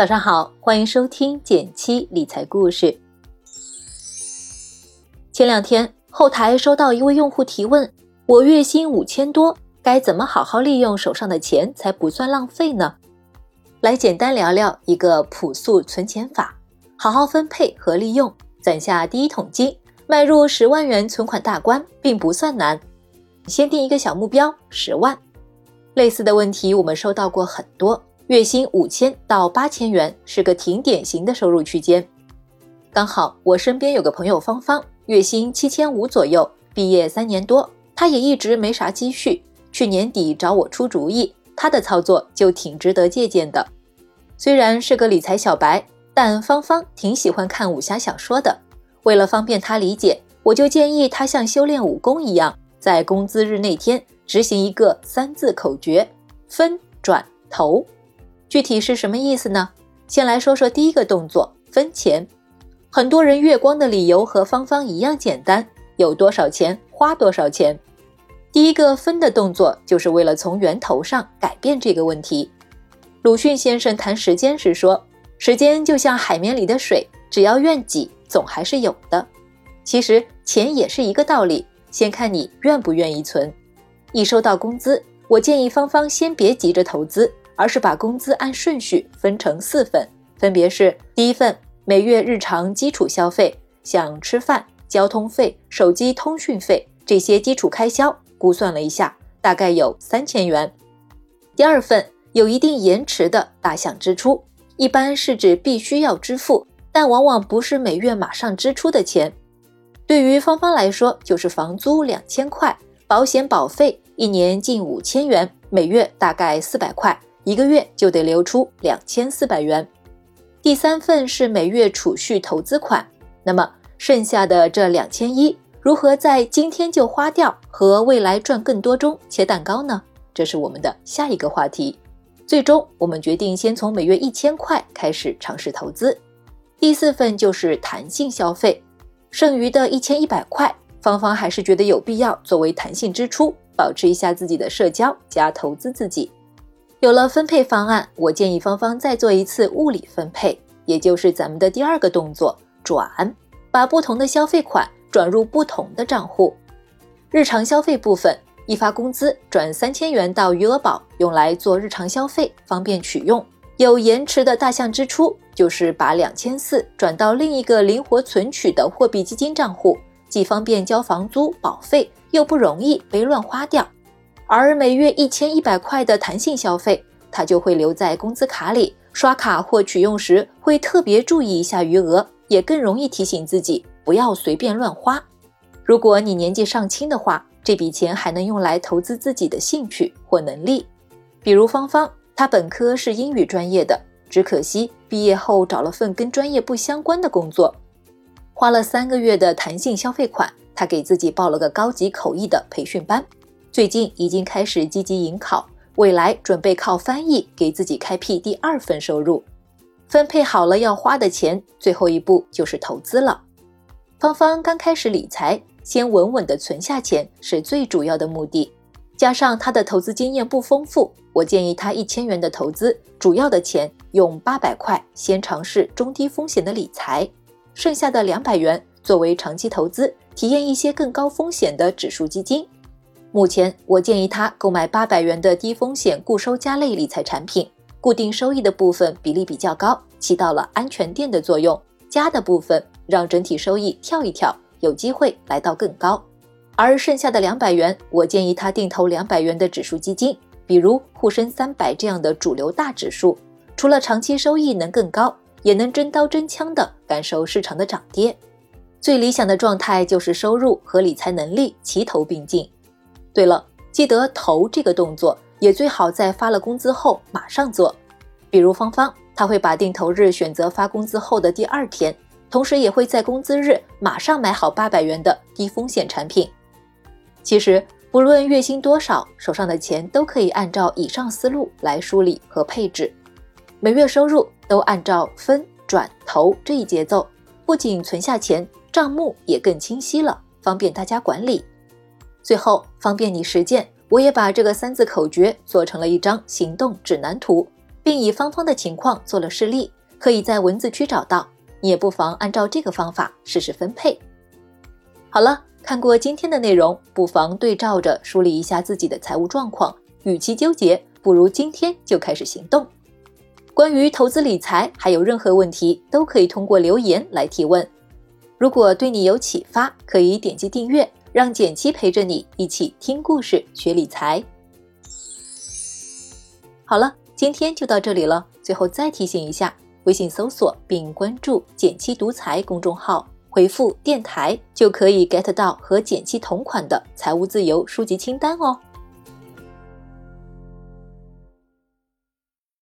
早上好，欢迎收听减七理财故事。前两天后台收到一位用户提问：我月薪五千多，该怎么好好利用手上的钱才不算浪费呢？来简单聊聊一个朴素存钱法，好好分配和利用，攒下第一桶金，迈入十万元存款大关，并不算难。先定一个小目标，十万。类似的问题我们收到过很多。月薪五千到八千元是个挺典型的收入区间。刚好我身边有个朋友芳芳，月薪七千五左右，毕业三年多，她也一直没啥积蓄。去年底找我出主意，她的操作就挺值得借鉴的。虽然是个理财小白，但芳芳挺喜欢看武侠小说的。为了方便她理解，我就建议她像修炼武功一样，在工资日那天执行一个三字口诀：分、转、投。具体是什么意思呢？先来说说第一个动作，分钱。很多人月光的理由和芳芳一样简单，有多少钱花多少钱。第一个分的动作，就是为了从源头上改变这个问题。鲁迅先生谈时间时说：“时间就像海绵里的水，只要愿挤，总还是有的。”其实钱也是一个道理，先看你愿不愿意存。一收到工资，我建议芳芳先别急着投资。而是把工资按顺序分成四份，分别是：第一份每月日常基础消费，像吃饭、交通费、手机通讯费这些基础开销，估算了一下，大概有三千元；第二份有一定延迟的大项支出，一般是指必须要支付，但往往不是每月马上支出的钱。对于芳芳来说，就是房租两千块，保险保费一年近五千元，每月大概四百块。一个月就得留出两千四百元，第三份是每月储蓄投资款，那么剩下的这两千一如何在今天就花掉和未来赚更多中切蛋糕呢？这是我们的下一个话题。最终我们决定先从每月一千块开始尝试投资。第四份就是弹性消费，剩余的一千一百块，芳芳还是觉得有必要作为弹性支出，保持一下自己的社交加投资自己。有了分配方案，我建议芳芳再做一次物理分配，也就是咱们的第二个动作转，把不同的消费款转入不同的账户。日常消费部分，一发工资转三千元到余额宝，用来做日常消费，方便取用。有延迟的大项支出，就是把两千四转到另一个灵活存取的货币基金账户，既方便交房租保费，又不容易被乱花掉。而每月一千一百块的弹性消费，他就会留在工资卡里，刷卡或取用时会特别注意一下余额，也更容易提醒自己不要随便乱花。如果你年纪尚轻的话，这笔钱还能用来投资自己的兴趣或能力。比如芳芳，她本科是英语专业的，只可惜毕业后找了份跟专业不相关的工作，花了三个月的弹性消费款，她给自己报了个高级口译的培训班。最近已经开始积极迎考，未来准备靠翻译给自己开辟第二份收入。分配好了要花的钱，最后一步就是投资了。芳芳刚开始理财，先稳稳的存下钱是最主要的目的。加上她的投资经验不丰富，我建议她一千元的投资，主要的钱用八百块先尝试中低风险的理财，剩下的两百元作为长期投资，体验一些更高风险的指数基金。目前，我建议他购买八百元的低风险固收加类理财产品，固定收益的部分比例比较高，起到了安全垫的作用；加的部分让整体收益跳一跳，有机会来到更高。而剩下的两百元，我建议他定投两百元的指数基金，比如沪深三百这样的主流大指数，除了长期收益能更高，也能真刀真枪的感受市场的涨跌。最理想的状态就是收入和理财能力齐头并进。对了，记得投这个动作也最好在发了工资后马上做。比如芳芳，她会把定投日选择发工资后的第二天，同时也会在工资日马上买好八百元的低风险产品。其实不论月薪多少，手上的钱都可以按照以上思路来梳理和配置。每月收入都按照分转投这一节奏，不仅存下钱，账目也更清晰了，方便大家管理。最后方便你实践，我也把这个三字口诀做成了一张行动指南图，并。以方方的情况做了示例，可以在文字区找到。你也不妨按照这个方法试试分配。好了，看过今天的内容，不妨对照着梳理一下自己的财务状况。与其纠结，不如今天就开始行动。关于投资理财，还有任何问题，都可以通过留言来提问。如果对你有启发，可以点击订阅，让简七陪着你一起听故事、学理财。好了，今天就到这里了。最后再提醒一下，微信搜索并关注“简七独裁公众号，回复“电台”就可以 get 到和简七同款的财务自由书籍清单哦。